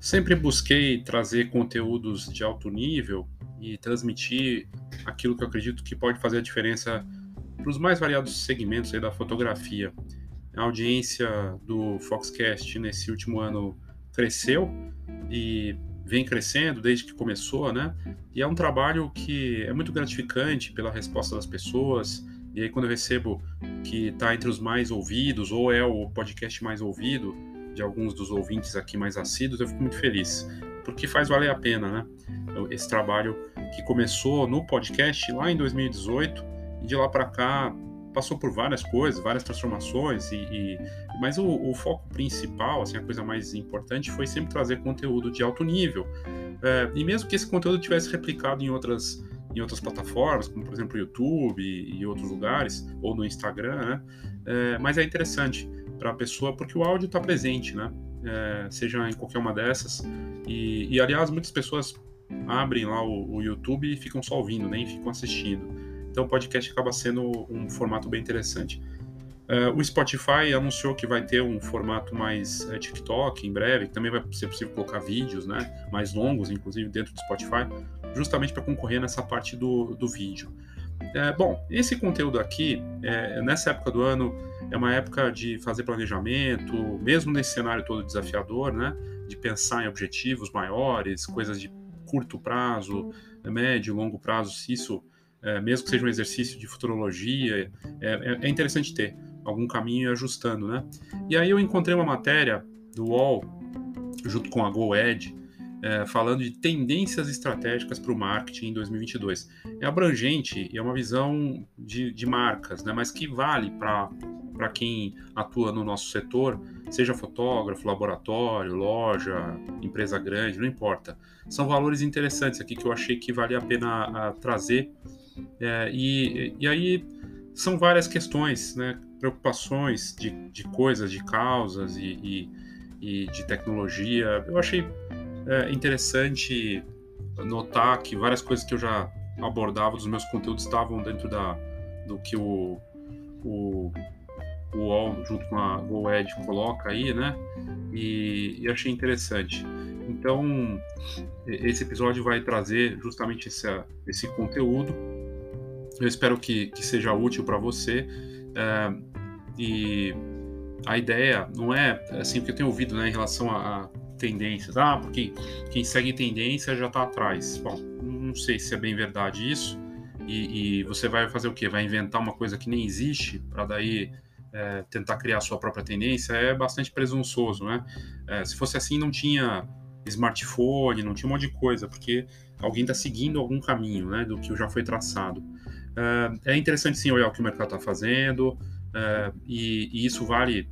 Sempre busquei trazer conteúdos de alto nível e transmitir aquilo que eu acredito que pode fazer a diferença para os mais variados segmentos da fotografia. A audiência do Foxcast nesse último ano cresceu e vem crescendo desde que começou, né? E é um trabalho que é muito gratificante pela resposta das pessoas. E aí, quando eu recebo que está entre os mais ouvidos, ou é o podcast mais ouvido, de alguns dos ouvintes aqui mais assíduos, eu fico muito feliz, porque faz valer a pena, né? Esse trabalho que começou no podcast lá em 2018 e de lá para cá passou por várias coisas, várias transformações e, e mas o, o, foco principal, assim, a coisa mais importante foi sempre trazer conteúdo de alto nível é, e mesmo que esse conteúdo tivesse replicado em outras em outras plataformas, como por exemplo YouTube e, e outros lugares ou no Instagram, né? É, mas é interessante para a pessoa, porque o áudio está presente, né? É, seja em qualquer uma dessas. E, e aliás, muitas pessoas abrem lá o, o, YouTube e ficam só ouvindo, nem ficam assistindo. Então o podcast acaba sendo um formato bem interessante. É, o Spotify anunciou que vai ter um formato mais é, TikTok em breve, que também vai ser possível colocar vídeos né, mais longos, inclusive dentro do Spotify, justamente para concorrer nessa parte do, do vídeo. É, bom, esse conteúdo aqui, é, nessa época do ano, é uma época de fazer planejamento, mesmo nesse cenário todo desafiador, né? De pensar em objetivos maiores, coisas de curto prazo, médio, longo prazo, se isso, é, mesmo que seja um exercício de futurologia, é, é, é interessante ter algum caminho ajustando, né? E aí eu encontrei uma matéria do UOL, junto com a GoEd, é, falando de tendências estratégicas para o marketing em 2022. É abrangente e é uma visão de, de marcas, né, mas que vale para quem atua no nosso setor, seja fotógrafo, laboratório, loja, empresa grande, não importa. São valores interessantes aqui que eu achei que valia a pena a, trazer. É, e, e aí são várias questões, né, preocupações de, de coisas, de causas e, e, e de tecnologia. Eu achei é interessante notar que várias coisas que eu já abordava dos meus conteúdos estavam dentro da, do que o, o, o UOL, junto com a GoEd, coloca aí, né? E, e achei interessante. Então, esse episódio vai trazer justamente esse, esse conteúdo. Eu espero que, que seja útil para você. É, e a ideia não é assim, o que eu tenho ouvido né, em relação a, a tendências. Ah, porque quem segue tendência já está atrás. Bom, não sei se é bem verdade isso. E, e, você vai fazer o quê? Vai inventar uma coisa que nem existe para daí é, tentar criar sua própria tendência? É bastante presunçoso, né? É, se fosse assim, não tinha smartphone, não tinha um monte de coisa, porque alguém está seguindo algum caminho, né, do que já foi traçado. É, é interessante sim olhar o que o mercado está fazendo, é, e, e isso vale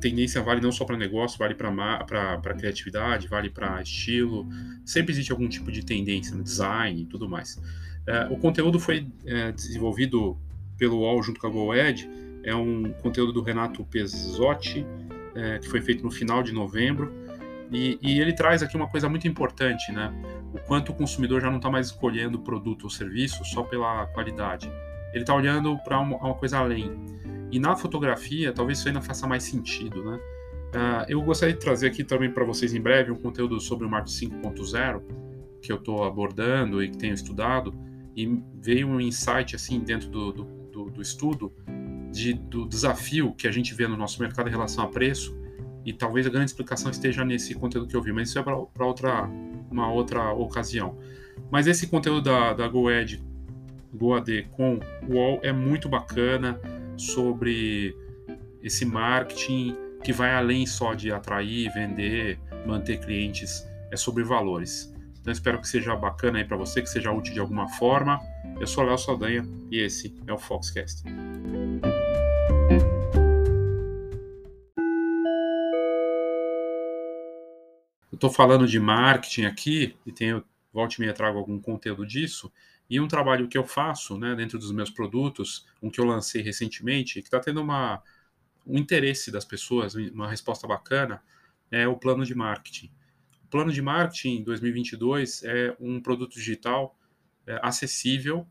tendência vale não só para negócio, vale para criatividade, vale para estilo. Sempre existe algum tipo de tendência no design e tudo mais. É, o conteúdo foi é, desenvolvido pelo UOL junto com a GoEd. É um conteúdo do Renato Pesotti, é, que foi feito no final de novembro. E, e, ele traz aqui uma coisa muito importante, né? O quanto o consumidor já não está mais escolhendo produto ou serviço só pela qualidade. Ele está olhando para uma, uma coisa além. E na fotografia, talvez isso ainda faça mais sentido, né? Uh, eu gostaria de trazer aqui também para vocês em breve um conteúdo sobre o marketing 5.0 que eu estou abordando e que tenho estudado e veio um insight assim dentro do, do, do, do estudo de, do desafio que a gente vê no nosso mercado em relação a preço e talvez a grande explicação esteja nesse conteúdo que eu vi, mas isso é para outra uma outra ocasião. Mas esse conteúdo da, da GoEd, GoAD com o UOL é muito bacana sobre esse marketing que vai além só de atrair, vender, manter clientes, é sobre valores. Então espero que seja bacana aí para você, que seja útil de alguma forma. Eu sou Léo Saldanha e esse é o Foxcast. Eu estou falando de marketing aqui e tenho volte e trago algum conteúdo disso. E um trabalho que eu faço né, dentro dos meus produtos, um que eu lancei recentemente, que está tendo uma, um interesse das pessoas, uma resposta bacana, é o plano de marketing. O plano de marketing 2022 é um produto digital é, acessível,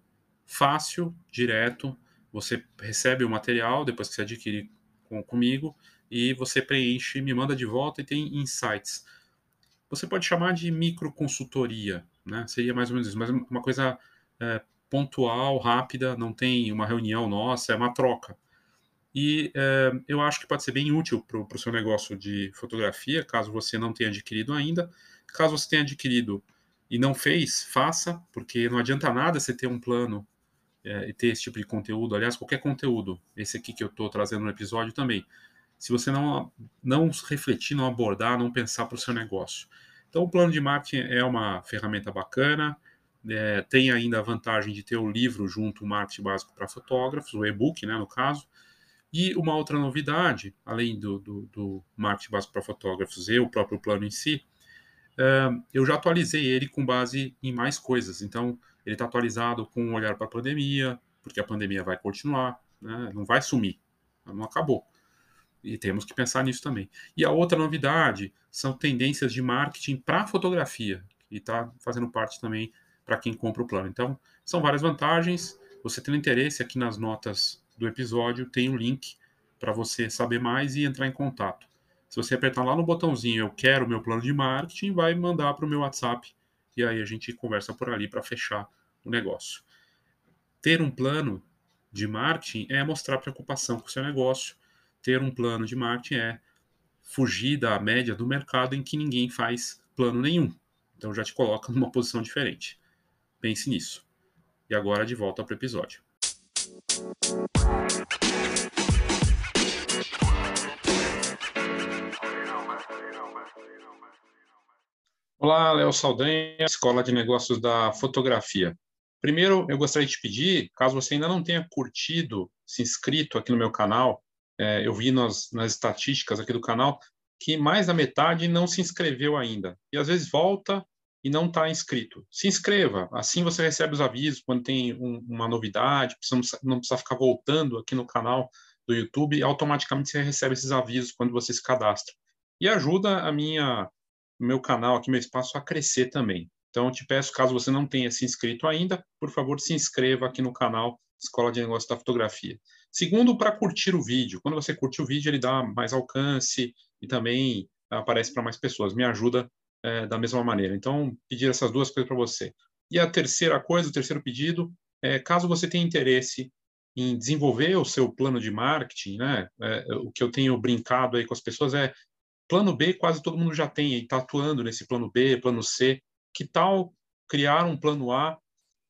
fácil, direto. Você recebe o material depois que você adquire com, comigo e você preenche, me manda de volta e tem insights você pode chamar de microconsultoria, né? Seria mais ou menos isso, mas uma coisa é, pontual, rápida, não tem uma reunião nossa, é uma troca. E é, eu acho que pode ser bem útil para o seu negócio de fotografia, caso você não tenha adquirido ainda. Caso você tenha adquirido e não fez, faça, porque não adianta nada você ter um plano é, e ter esse tipo de conteúdo. Aliás, qualquer conteúdo, esse aqui que eu estou trazendo no episódio também. Se você não, não refletir, não abordar, não pensar para o seu negócio. Então, o plano de marketing é uma ferramenta bacana. É, tem ainda a vantagem de ter o livro junto, o Marketing Básico para Fotógrafos, o e-book, né, no caso. E uma outra novidade, além do, do, do marketing básico para fotógrafos e o próprio plano em si, uh, eu já atualizei ele com base em mais coisas. Então, ele está atualizado com um olhar para a pandemia, porque a pandemia vai continuar, né? não vai sumir, não acabou. E temos que pensar nisso também. E a outra novidade são tendências de marketing para fotografia, que está fazendo parte também para quem compra o plano. Então, são várias vantagens. Você tendo interesse aqui nas notas do episódio tem um link para você saber mais e entrar em contato. Se você apertar lá no botãozinho Eu quero meu plano de marketing, vai mandar para o meu WhatsApp e aí a gente conversa por ali para fechar o negócio. Ter um plano de marketing é mostrar preocupação com o seu negócio. Ter um plano de marketing é fugir da média do mercado em que ninguém faz plano nenhum. Então já te coloca numa posição diferente. Pense nisso. E agora de volta para o episódio. Olá, Léo Saldanha, Escola de Negócios da Fotografia. Primeiro, eu gostaria de te pedir, caso você ainda não tenha curtido, se inscrito aqui no meu canal, é, eu vi nas, nas estatísticas aqui do canal que mais da metade não se inscreveu ainda. E às vezes volta e não está inscrito. Se inscreva, assim você recebe os avisos quando tem um, uma novidade, não precisa ficar voltando aqui no canal do YouTube, automaticamente você recebe esses avisos quando você se cadastra. E ajuda a minha meu canal aqui, meu espaço a crescer também. Então, eu te peço, caso você não tenha se inscrito ainda, por favor, se inscreva aqui no canal Escola de Negócios da Fotografia. Segundo, para curtir o vídeo. Quando você curte o vídeo, ele dá mais alcance e também aparece para mais pessoas. Me ajuda é, da mesma maneira. Então, pedir essas duas coisas para você. E a terceira coisa, o terceiro pedido, é caso você tenha interesse em desenvolver o seu plano de marketing, né? É, o que eu tenho brincado aí com as pessoas é plano B, quase todo mundo já tem e está atuando nesse plano B, plano C. Que tal criar um plano A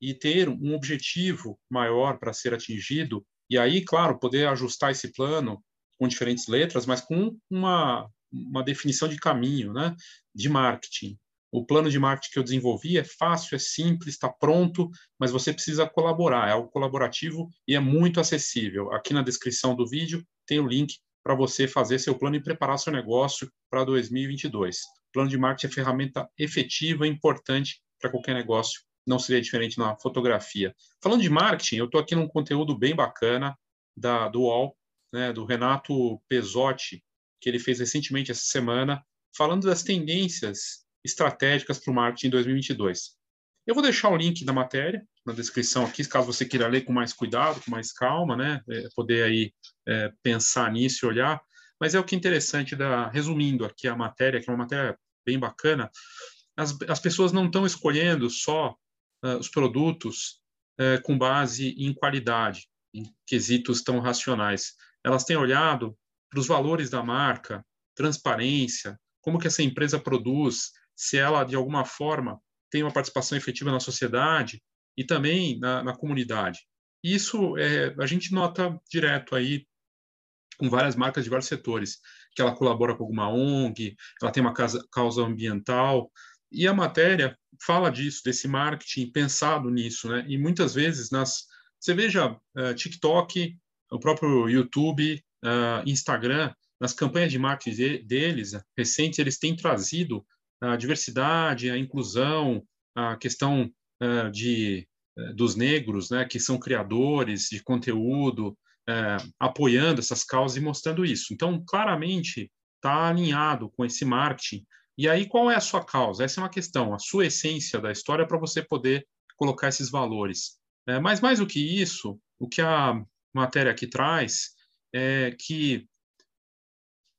e ter um objetivo maior para ser atingido? E aí, claro, poder ajustar esse plano com diferentes letras, mas com uma, uma definição de caminho, né, de marketing. O plano de marketing que eu desenvolvi é fácil, é simples, está pronto, mas você precisa colaborar. É algo colaborativo e é muito acessível. Aqui na descrição do vídeo tem o link para você fazer seu plano e preparar seu negócio para 2022. O plano de marketing é ferramenta efetiva e importante para qualquer negócio. Não seria diferente na fotografia. Falando de marketing, eu estou aqui num conteúdo bem bacana da, do UOL, né, do Renato Pesotti, que ele fez recentemente essa semana, falando das tendências estratégicas para o marketing em 2022. Eu vou deixar o link da matéria na descrição aqui, caso você queira ler com mais cuidado, com mais calma, né? É, poder aí é, pensar nisso e olhar. Mas é o que é interessante, da, resumindo aqui a matéria, que é uma matéria bem bacana, as, as pessoas não estão escolhendo só uh, os produtos uh, com base em qualidade, em quesitos tão racionais. Elas têm olhado para os valores da marca, transparência, como que essa empresa produz, se ela de alguma forma tem uma participação efetiva na sociedade e também na, na comunidade. Isso é, a gente nota direto aí com várias marcas de vários setores, que ela colabora com alguma ONG, ela tem uma causa, causa ambiental, e a matéria fala disso, desse marketing pensado nisso, né? E muitas vezes nas você veja uh, TikTok, o próprio YouTube, uh, Instagram, nas campanhas de marketing de, deles, recentes, eles têm trazido a diversidade, a inclusão, a questão uh, de, uh, dos negros, né, que são criadores de conteúdo, uh, apoiando essas causas e mostrando isso. Então, claramente, está alinhado com esse marketing. E aí, qual é a sua causa? Essa é uma questão, a sua essência da história para você poder colocar esses valores. mas mais do que isso, o que a matéria aqui traz é, que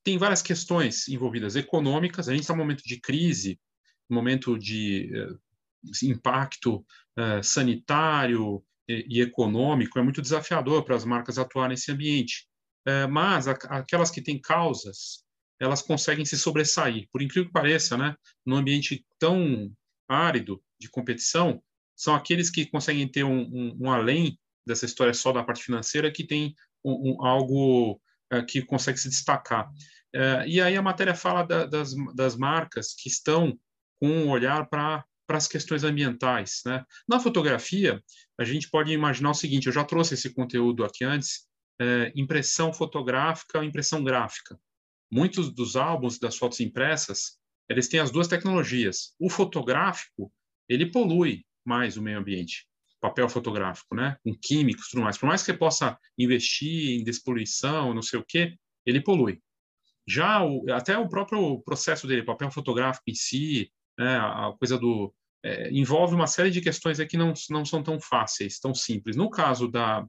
tem várias questões envolvidas econômicas. A gente está num momento de crise momento de impacto sanitário e, e, econômico, é muito desafiador para as marcas atuar nesse ambiente. mas a, aquelas que têm causas, elas conseguem se sobressair. Por incrível que pareça, né, num ambiente tão árido de competição, são aqueles que conseguem ter um, um, um além dessa história só da parte financeira, que tem um, algo uh, que consegue se destacar. Uh, e aí a matéria fala da, das, das marcas que estão com um olhar para para as questões ambientais. Né? Na fotografia, a gente pode imaginar o seguinte: eu já trouxe esse conteúdo aqui antes, é, impressão fotográfica, impressão gráfica. Muitos dos álbuns das fotos impressas, eles têm as duas tecnologias. O fotográfico, ele polui mais o meio ambiente, papel fotográfico, né? Com químicos, tudo mais. Por mais que você possa investir em despoluição, não sei o quê, ele polui. Já o, até o próprio processo dele, papel fotográfico em si, né, a coisa do é, envolve uma série de questões que não, não são tão fáceis, tão simples. No caso da,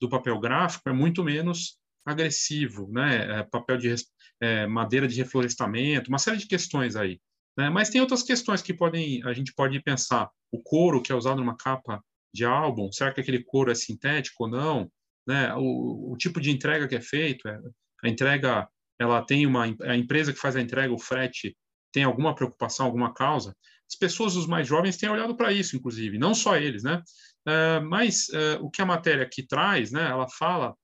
do papel gráfico, é muito menos agressivo, né? É, papel de é, madeira de reflorestamento, uma série de questões aí. Né? Mas tem outras questões que podem a gente pode pensar. O couro que é usado numa capa de álbum, será que aquele couro é sintético ou não? Né? O, o tipo de entrega que é feito, é, a entrega, ela tem uma a empresa que faz a entrega, o frete, tem alguma preocupação, alguma causa? As pessoas, os mais jovens, têm olhado para isso, inclusive, não só eles, né? Uh, mas uh, o que a matéria aqui traz, né? Ela fala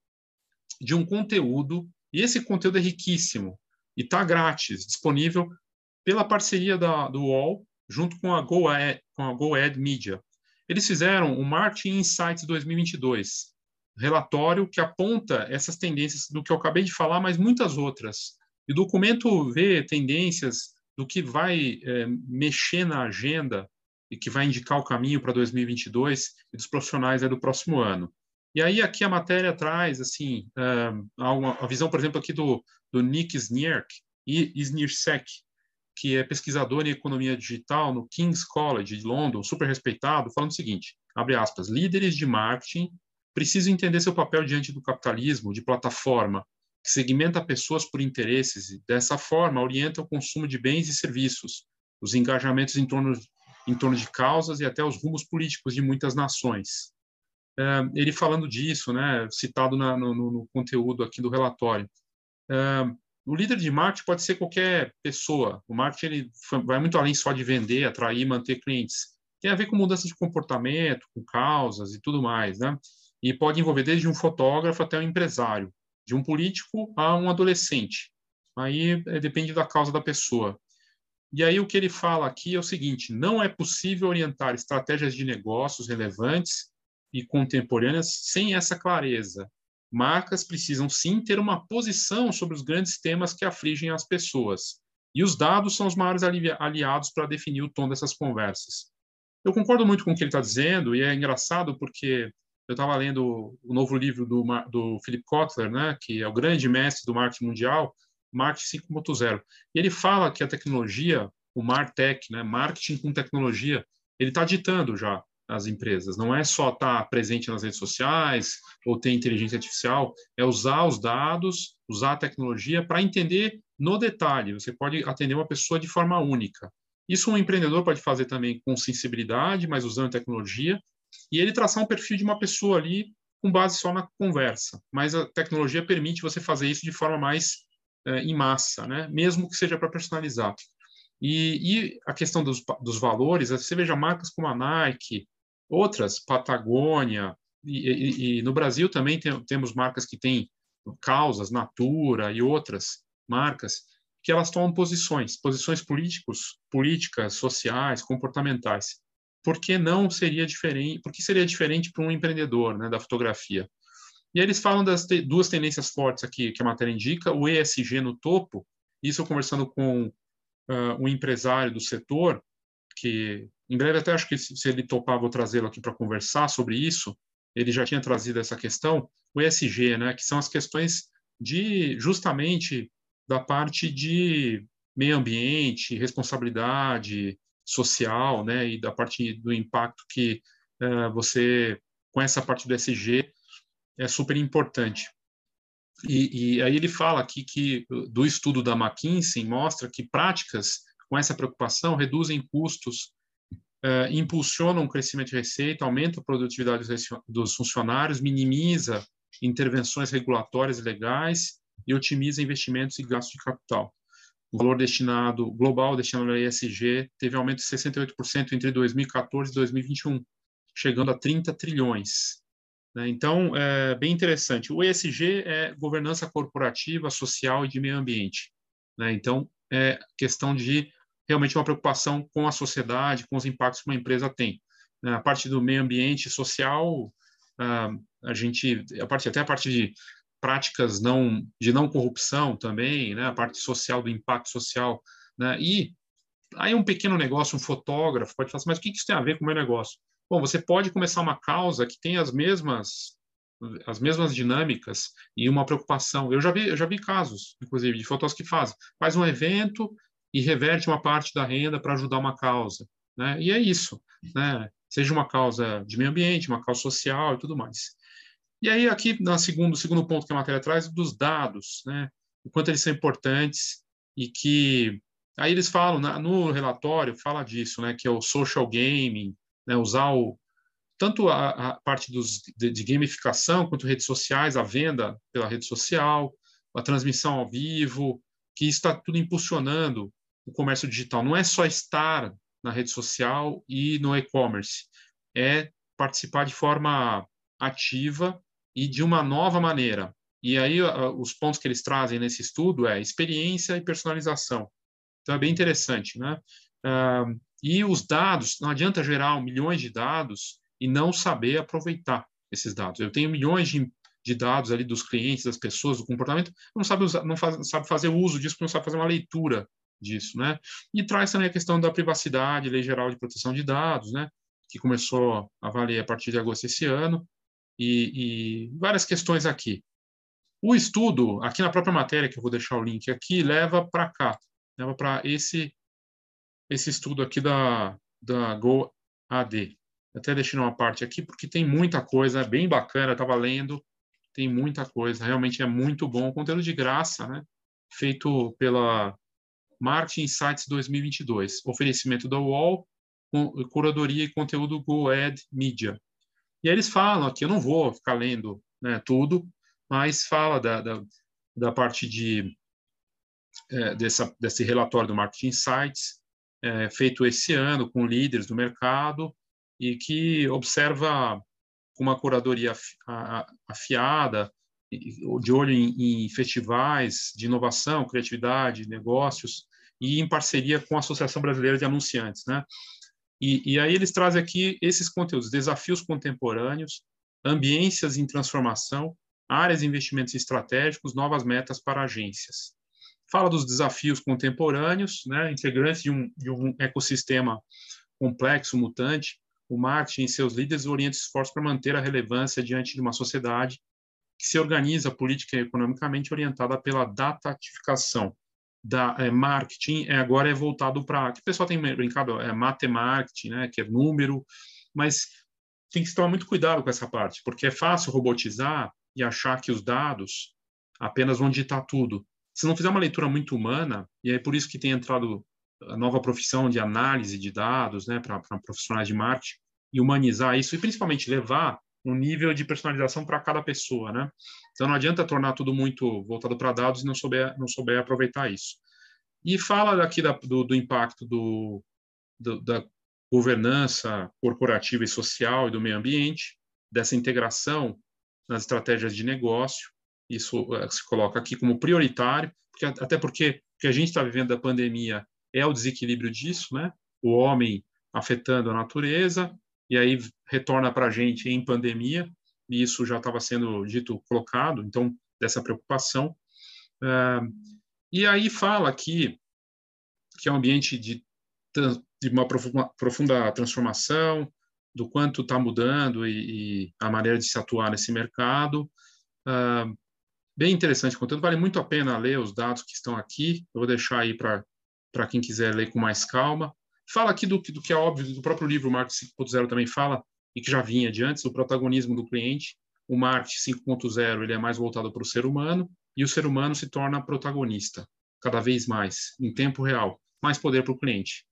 de um conteúdo e esse conteúdo é riquíssimo e está grátis, disponível pela parceria da, do UOL junto com a GoAd, com a GoAd Media. Eles fizeram o Marketing Insights 2022, relatório que aponta essas tendências do que eu acabei de falar, mas muitas outras. E o documento vê tendências do que vai é, mexer na agenda e que vai indicar o caminho para 2022 e dos profissionais do próximo ano. E aí aqui a matéria traz assim uma, a visão, por exemplo, aqui do, do Nick Snierk e Snirsek, que é pesquisador em economia digital no King's College de London, super respeitado, falando o seguinte, abre aspas, líderes de marketing precisam entender seu papel diante do capitalismo de plataforma que segmenta pessoas por interesses e dessa forma orienta o consumo de bens e serviços, os engajamentos em torno em torno de causas e até os rumos políticos de muitas nações. É, ele falando disso, né, citado na, no, no, conteúdo aqui do relatório. É, o líder de marketing pode ser qualquer pessoa. O marketing ele vai muito além só de vender, atrair, manter clientes. Tem a ver com mudança de comportamento, com causas e tudo mais, né? E pode envolver desde um fotógrafo até um empresário, de um político a um adolescente. Aí é, depende da causa da pessoa. E aí o que ele fala aqui é o seguinte: não é possível orientar estratégias de negócios relevantes e contemporâneas sem essa clareza. Marcas precisam sim ter uma posição sobre os grandes temas que afligem as pessoas. E os dados são os maiores aliados para definir o tom dessas conversas. Eu concordo muito com o que ele está dizendo, e é engraçado porque eu estava lendo o novo livro do, do Philip Kotler, né, que é o grande mestre do marketing mundial, Marketing 5.0. E ele fala que a tecnologia, o Martech, né, marketing com tecnologia, ele está ditando já as empresas. Não é só estar tá presente nas redes sociais ou ter inteligência artificial, é usar os dados, usar a tecnologia para entender no detalhe. Você pode atender uma pessoa de forma única. Isso um empreendedor pode fazer também com sensibilidade, mas usando tecnologia, e ele traçar um perfil de uma pessoa ali com base só na conversa. Mas a tecnologia permite você fazer isso de forma mais é, em massa, né? mesmo que seja para personalizar. E, e, a questão dos, dos valores, você veja marcas como a Nike, outras, Patagônia, e, e, e no Brasil também tem, temos marcas que têm causas, Natura e outras marcas, que elas tomam posições, posições políticos, políticas, sociais, comportamentais. Por que não seria diferente? Por que seria diferente para um empreendedor, né, da fotografia? E aí eles falam das te duas tendências fortes aqui que a matéria indica, o ESG no topo. Isso eu conversando com uh, um empresário do setor, que em breve até acho que se ele topar, vou trazê-lo aqui para conversar sobre isso. Ele já tinha trazido essa questão, o ESG, né, que são as questões de justamente da parte de meio ambiente, responsabilidade social, né, e da parte do impacto que uh, você com essa parte do ESG é super importante. E, e, aí ele fala aqui que do estudo da McKinsey mostra que práticas com essa preocupação, reduzem custos, uh, impulsionam o crescimento de receita, aumenta a produtividade dos funcionários, minimiza intervenções regulatórias e legais e otimiza investimentos e gastos de capital. O valor destinado global destinado ao ESG teve aumento de 68% entre 2014 e 2021, chegando a 30 trilhões. Né? Então, é bem interessante. O ESG é governança corporativa, social e de meio ambiente. Né? Então, é questão de realmente uma preocupação com a sociedade, com os impactos que uma empresa tem. A parte do meio ambiente social, a gente, a parte, até a parte de práticas não, de não corrupção também, né? a parte social, do impacto social. Né? E aí um pequeno negócio, um fotógrafo pode falar assim, mas o que isso tem a ver com o meu negócio? Bom, você pode começar uma causa que tem as mesmas as mesmas dinâmicas e uma preocupação. Eu já vi, eu já vi casos, inclusive, de fotógrafos que fazem, faz um evento e reverte uma parte da renda para ajudar uma causa, né? E é isso, né? Seja uma causa de meio ambiente, uma causa social e tudo mais. E aí aqui na segundo segundo ponto que a matéria traz dos dados, né? O quanto eles são importantes e que aí eles falam no relatório fala disso, né? Que é o social gaming, né? Usar o tanto a, a parte dos, de, de, gamificação quanto redes sociais, a venda pela rede social, a transmissão ao vivo, que está tudo impulsionando o comércio digital. Não é só estar na rede social e no e-commerce, é participar de forma ativa e de uma nova maneira. E aí os pontos que eles trazem nesse estudo é experiência e personalização. Então é bem interessante, né? Uh, e os dados, não adianta gerar milhões de dados e não saber aproveitar esses dados. Eu tenho milhões de, de dados ali dos clientes, das pessoas, do comportamento, não sabe usar, não faz, sabe fazer uso disso, não sabe fazer uma leitura disso, né? E traz também a questão da privacidade, lei geral de proteção de dados, né? Que começou a valer a partir de agosto desse ano e, e várias questões aqui. O estudo, aqui na própria matéria que eu vou deixar o link aqui, leva para cá, leva para esse esse estudo aqui da da Go AD, até deixei uma parte aqui, porque tem muita coisa, é bem bacana, estava lendo, tem muita coisa, realmente é muito bom. Conteúdo de graça, né? Feito pela Marketing Insights 2022, oferecimento da UOL, curadoria e conteúdo GoAd Media. E aí eles falam aqui, eu não vou ficar lendo né, tudo, mas fala da, da, da parte de, é, dessa, desse relatório do Marketing Insights, é, feito esse ano com líderes do mercado, e que observa com uma curadoria afiada, de olho em, em festivais de inovação, criatividade, negócios, e em parceria com a Associação Brasileira de Anunciantes, né? E, e, aí eles trazem aqui esses conteúdos, desafios contemporâneos, ambiências em transformação, áreas de investimentos estratégicos, novas metas para agências. Fala dos desafios contemporâneos, né, integrantes de um, de um ecossistema complexo, mutante, o marketing e seus líderes orientam esforços para manter a relevância diante de uma sociedade que se organiza política e economicamente orientada pela datatificação. Da é, marketing é, agora é voltado para que o pessoal tem brincado é matemática, né, que é número, mas tem que tomar muito cuidado com essa parte, porque é fácil robotizar e achar que os dados apenas vão digitar tudo. Se não fizer uma leitura muito humana, e é por isso que tem entrado a nova profissão de análise de dados, né, para profissionais de marketing, e humanizar isso, e principalmente levar um nível de personalização para cada pessoa, né? Então não adianta tornar tudo muito voltado para dados e não souber, não souber aproveitar isso. E fala daqui da, do, do, impacto do, do, da governança corporativa e social e do meio ambiente, dessa integração nas estratégias de negócio. Isso uh, se coloca aqui como prioritário, porque, até porque o que a gente está vivendo da pandemia é o desequilíbrio disso, né? O homem afetando a natureza, e aí retorna para a gente em pandemia, e isso já estava sendo dito, colocado, então, dessa preocupação. E aí fala aqui que é um ambiente de, de uma profunda transformação, do quanto está mudando e, e, a maneira de se atuar nesse mercado. Bem interessante o conteúdo, vale muito a pena ler os dados que estão aqui, eu vou deixar aí para quem quiser ler com mais calma. Fala aqui do, do que é óbvio, do próprio livro Marketing 5.0 também fala, e que já vinha de antes, o protagonismo do cliente. O Marketing 5.0 ele é mais voltado para o ser humano, e o ser humano se torna protagonista, cada vez mais, em tempo real. mais poder para o cliente.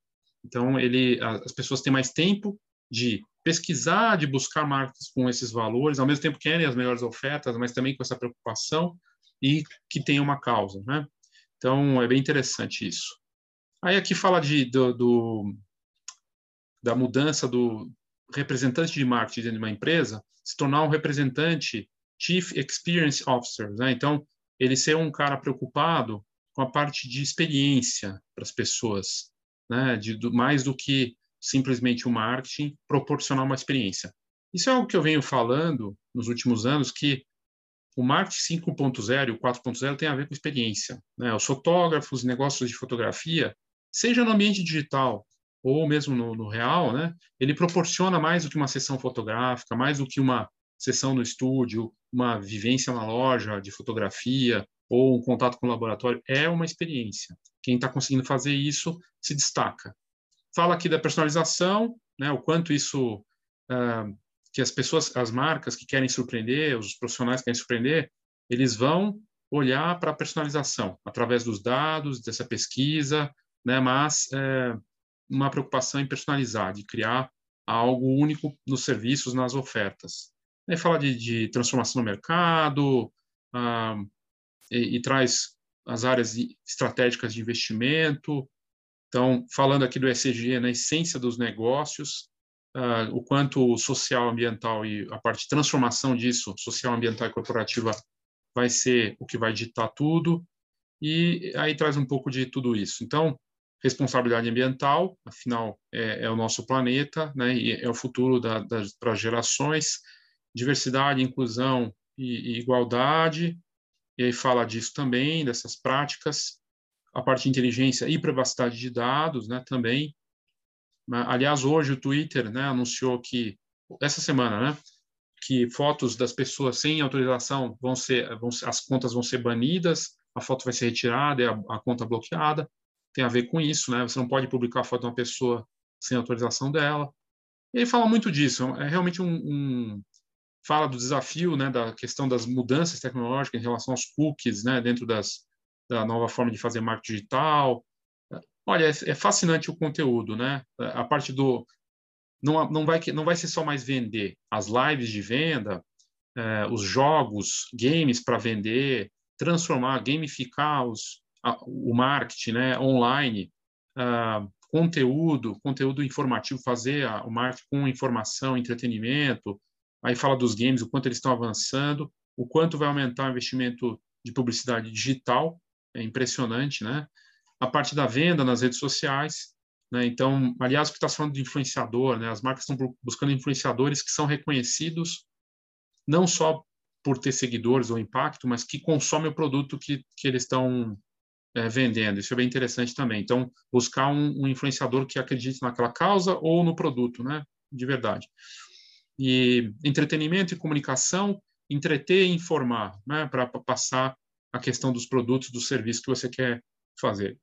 Então, ele, as pessoas têm mais tempo de pesquisar, de buscar marcas com esses valores, ao mesmo tempo querem as melhores ofertas, mas também com essa preocupação e que tem uma causa, né? Então, é bem interessante isso. Aí aqui fala de, do, do da mudança do representante de marketing dentro de uma empresa se tornar um representante Chief Experience Officer, né? Então, ele ser um cara preocupado com a parte de experiência para as pessoas, né? De, do, mais do que simplesmente o marketing proporcionar uma experiência. Isso é algo que eu venho falando nos últimos anos, que o marketing 5.0 e o 4.0 tem a ver com experiência. Né? Os fotógrafos, negócios de fotografia, seja no ambiente digital ou mesmo no, no, real, né? ele proporciona mais do que uma sessão fotográfica, mais do que uma sessão no estúdio, uma vivência na loja de fotografia ou um contato com o laboratório. É uma experiência. Quem está conseguindo fazer isso se destaca. Fala aqui da personalização, né? o quanto isso uh, que as pessoas, as marcas que querem surpreender, os profissionais que querem surpreender, eles vão olhar para a personalização através dos dados, dessa pesquisa, né? Mas é, uma preocupação em personalizar, de criar algo único nos serviços, nas ofertas. Aí fala de, de transformação no mercado ah, e, e, traz as áreas estratégicas de investimento. Então, falando aqui do ESG na essência dos negócios, uh, o quanto o social, ambiental e a parte de transformação disso, social, ambiental e corporativa, vai ser o que vai ditar tudo. E aí traz um pouco de tudo isso. Então, responsabilidade ambiental, afinal, é, é o nosso planeta, né, e é o futuro da, das, para gerações. Diversidade, inclusão e, e igualdade, e aí fala disso também, dessas práticas. A parte de inteligência e privacidade de dados, né, também. Aliás, hoje o Twitter né, anunciou que, essa semana, né, que fotos das pessoas sem autorização vão ser, vão as contas vão ser banidas, a foto vai ser retirada a, a, conta bloqueada. Tem a ver com isso, né? Você não pode publicar a foto de uma pessoa sem autorização dela. E ele fala muito disso. É realmente um, um fala do desafio, né, da questão das mudanças tecnológicas em relação aos cookies, né, dentro das da nova forma de fazer marketing digital, Olha, é, é fascinante o conteúdo, né? A parte do não, não vai não vai ser só mais vender as lives de venda, é, os jogos, games para vender, transformar, gamificar os, o marketing, né? Online, a, conteúdo, conteúdo informativo, fazer a, o marketing com informação, entretenimento. Aí fala dos games, o quanto eles estão avançando, o quanto vai aumentar o investimento de publicidade digital, é impressionante, né? a parte da venda nas redes sociais. Né? Então, aliás, o que está falando de influenciador, né? as marcas estão buscando influenciadores que são reconhecidos não só por ter seguidores ou impacto, mas que consomem o produto que, que eles estão é, vendendo. Isso é bem interessante também. Então, buscar um, um, influenciador que acredite naquela causa ou no produto, né? de verdade. E entretenimento e comunicação, entreter e informar, né? para passar a questão dos produtos, dos serviços que você quer fazer.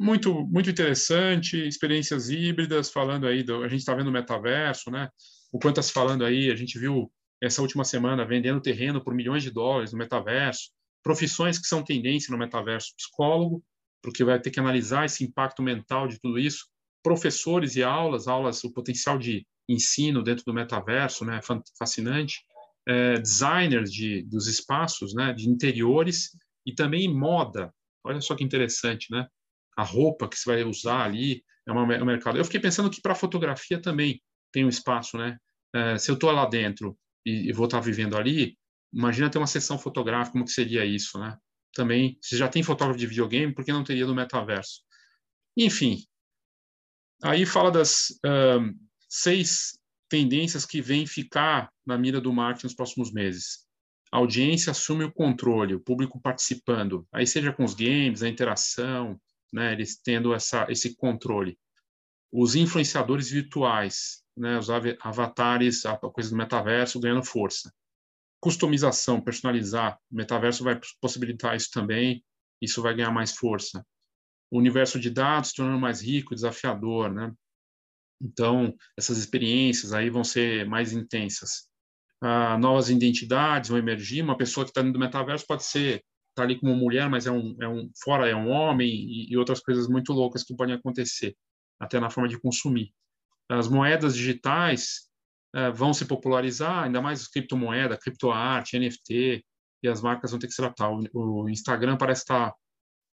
Muito, muito interessante, experiências híbridas, falando aí, do, a gente está vendo o metaverso, né? O quanto está se falando aí, a gente viu essa última semana vendendo terreno por milhões de dólares no metaverso, profissões que são tendência no metaverso, psicólogo, porque vai ter que analisar esse impacto mental de tudo isso, professores e aulas, aulas, o potencial de ensino dentro do metaverso, né? Fascinante. É, designers de, dos espaços, né? De interiores e também moda, Olha só que interessante, né? A roupa que você vai usar ali é, uma, é um mercado. Eu fiquei pensando que para fotografia também tem um espaço, né? É, se eu estou lá dentro e, e vou estar tá vivendo ali, imagina ter uma sessão fotográfica, como que seria isso, né? Também, se já tem fotógrafo de videogame, por que não teria no metaverso? Enfim, aí fala das seis tendências que vêm ficar na mira do marketing nos próximos meses a audiência assume o controle, o público participando, aí seja com os games, a interação, né, eles tendo essa, esse controle. Os influenciadores virtuais, né, os avatares, a coisa do metaverso ganhando força. Customização, personalizar, o metaverso vai possibilitar isso também, isso vai ganhar mais força. O universo de dados tornando mais rico, desafiador, né? Então, essas experiências aí vão ser mais intensas ah, novas identidades vão emergir. Uma pessoa que está dentro do metaverso pode ser tá ali como mulher, mas é um, é um fora é um homem e, e outras coisas muito loucas que podem acontecer, até na forma de consumir. As moedas digitais vão se popularizar, ainda mais criptomoeda, criptoarte, NFT, e as marcas vão ter que se adaptar. O, o Instagram parece estar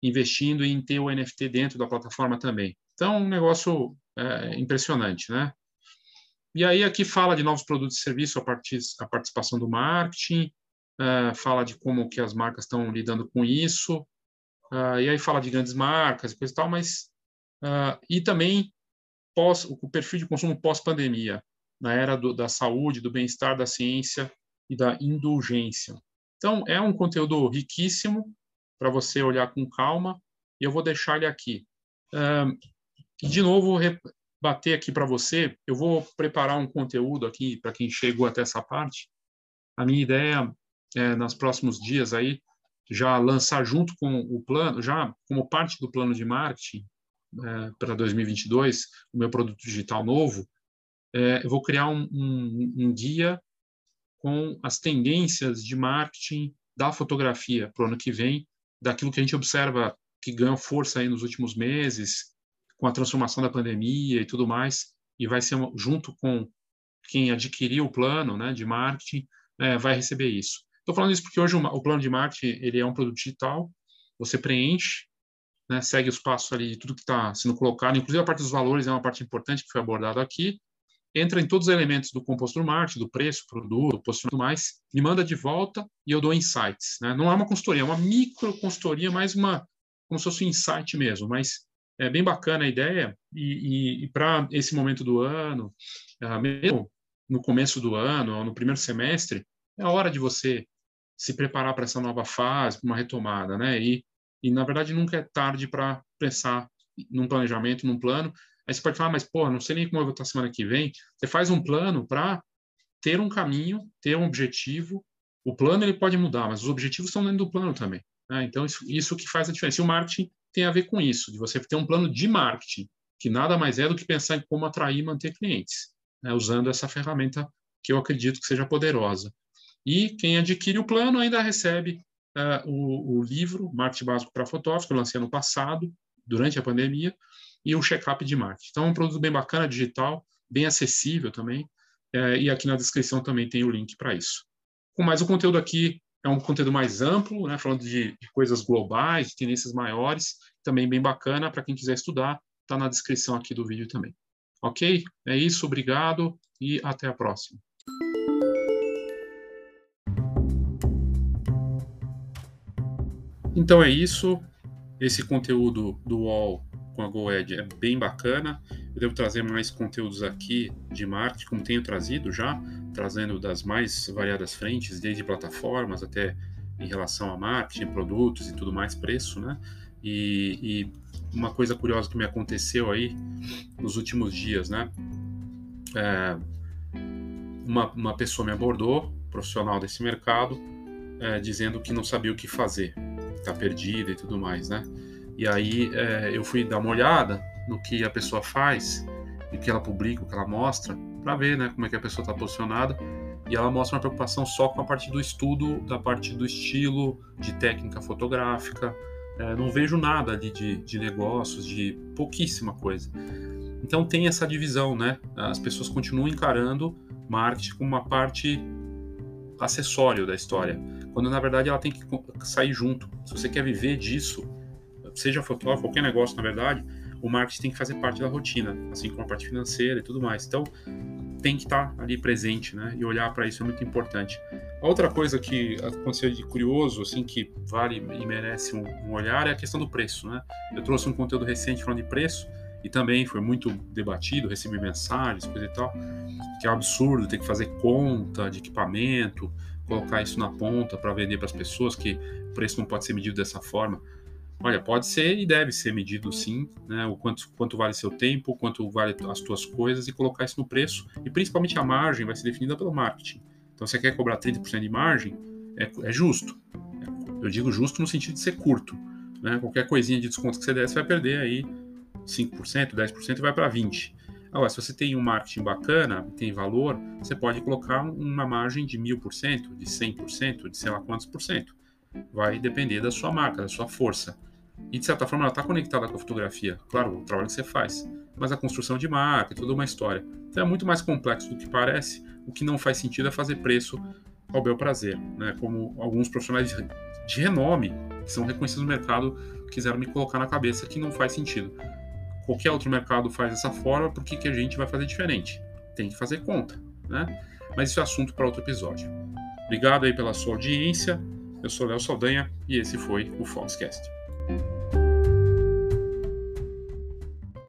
investindo em ter o NFT dentro da plataforma também. Então, um negócio é, impressionante, né? E aí aqui fala de novos produtos e serviços a, partir, a participação do marketing, uh, fala de como que as marcas estão lidando com isso, uh, e aí fala de grandes marcas e coisa e tal, mas uh, e também pós o perfil de consumo pós-pandemia, na era do, da saúde, do bem-estar, da ciência e da indulgência. Então é um conteúdo riquíssimo para você olhar com calma e eu vou deixar ele aqui. de novo bater aqui para você, eu vou preparar um conteúdo aqui para quem chegou até essa parte. A minha ideia é, nos próximos dias aí, já lançar junto com o plano, já como parte do plano de marketing é, para 2022, o meu produto digital novo, é, eu vou criar um, um, um guia com as tendências de marketing da fotografia para o ano que vem, daquilo que a gente observa que ganhou força aí nos últimos meses, com a transformação da pandemia e tudo mais, e vai ser junto com quem adquiriu o plano né, de marketing, é, vai receber isso. Estou falando isso porque hoje o, plano de marketing ele é um produto digital, você preenche, né, segue os passos ali de tudo que está sendo colocado, inclusive a parte dos valores é uma parte importante que foi abordada aqui, entra em todos os elementos do composto do marketing, do preço, produto, posicionamento mais, me manda de volta e eu dou insights. Né? Não é uma consultoria, é uma micro consultoria, mais uma, como se fosse um insight mesmo, mas é bem bacana a ideia e, e, e para esse momento do ano, uh, mesmo no começo do ano, ou no primeiro semestre, é a hora de você se preparar para essa nova fase, para uma retomada, né? E, e na verdade nunca é tarde para pensar num planejamento, num plano. Aí você pode falar, mas pô, não sei nem como eu vou estar semana que vem. Você faz um plano para ter um caminho, ter um objetivo. O plano ele pode mudar, mas os objetivos estão dentro do plano também. Né? Então isso, isso que faz a diferença. E o marketing tem a ver com isso, de você ter um plano de marketing, que nada mais é do que pensar em como atrair e manter clientes, né, usando essa ferramenta que eu acredito que seja poderosa. E quem adquire o plano ainda recebe uh, o, o, livro Marketing Básico para Fotógrafos, que eu lancei ano passado, durante a pandemia, e o check-up de marketing. Então, é um produto bem bacana, digital, bem acessível também, uh, e aqui na descrição também tem o link para isso. Mais o conteúdo aqui é um conteúdo mais amplo, né, falando de, de coisas globais, de tendências maiores, também bem bacana para quem quiser estudar, está na descrição aqui do vídeo também. Ok? É isso, obrigado e até a próxima. Então é isso. Esse conteúdo do UOL com a GoEd é bem bacana. Eu devo trazer mais conteúdos aqui de marketing, como tenho trazido já, trazendo das mais variadas frentes, desde plataformas até em relação a marketing, produtos e tudo mais, preço, né? E, e uma coisa curiosa que me aconteceu aí nos últimos dias, né? É, uma, uma pessoa me abordou, profissional desse mercado, é, dizendo que não sabia o que fazer, está perdida e tudo mais, né? E aí é, eu fui dar uma olhada no que a pessoa faz e que ela publica, o que ela mostra, para ver né, como é que a pessoa está posicionada. E ela mostra uma preocupação só com a parte do estudo, da parte do estilo, de técnica fotográfica. É, não vejo nada ali de, de negócios, de pouquíssima coisa. Então tem essa divisão, né? As pessoas continuam encarando marketing como uma parte acessório da história, quando na verdade ela tem que sair junto. Se você quer viver disso, seja fotógrafo, qualquer negócio, na verdade, o marketing tem que fazer parte da rotina, assim como a parte financeira e tudo mais. Então, tem que estar ali presente, né? E olhar para isso é muito importante. Outra coisa que aconteceu de curioso, assim, que vale e merece um, um olhar é a questão do preço, né? Eu trouxe um conteúdo recente falando de preço e também foi muito debatido, recebi mensagens, coisa e tal, que é um absurdo ter que fazer conta de equipamento, colocar isso na ponta para vender para as pessoas, que o preço não pode ser medido dessa forma. Olha, pode ser e deve ser medido sim, né? O quanto, quanto vale seu tempo, quanto vale as tuas coisas e colocar isso no preço. E principalmente a margem vai ser definida pelo marketing. Então, você quer cobrar 30% de margem, é, é justo. Eu digo justo no sentido de ser curto. Né? Qualquer coisinha de desconto que você der, você vai perder aí 5%, 10% e vai para 20%. Agora, se você tem um marketing bacana, tem valor, você pode colocar uma margem de 1000%, de 100%, de sei lá quantos por cento. vai depender da sua marca, da sua força. E de certa forma ela está conectada com a fotografia. Claro, o trabalho que você faz, mas a construção de marca, toda uma história. Então é muito mais complexo do que parece. O que não faz sentido é fazer preço ao bel prazer, né? Como alguns profissionais de, de renome que são reconhecidos no mercado quiseram me colocar na cabeça que não faz sentido. Qualquer outro mercado faz dessa forma, por que, que a gente vai fazer diferente? Tem que fazer conta, né? Mas isso é assunto para outro episódio. Obrigado aí pela sua audiência. Eu sou Léo Saldanha e esse foi o Foxcast. Thank you.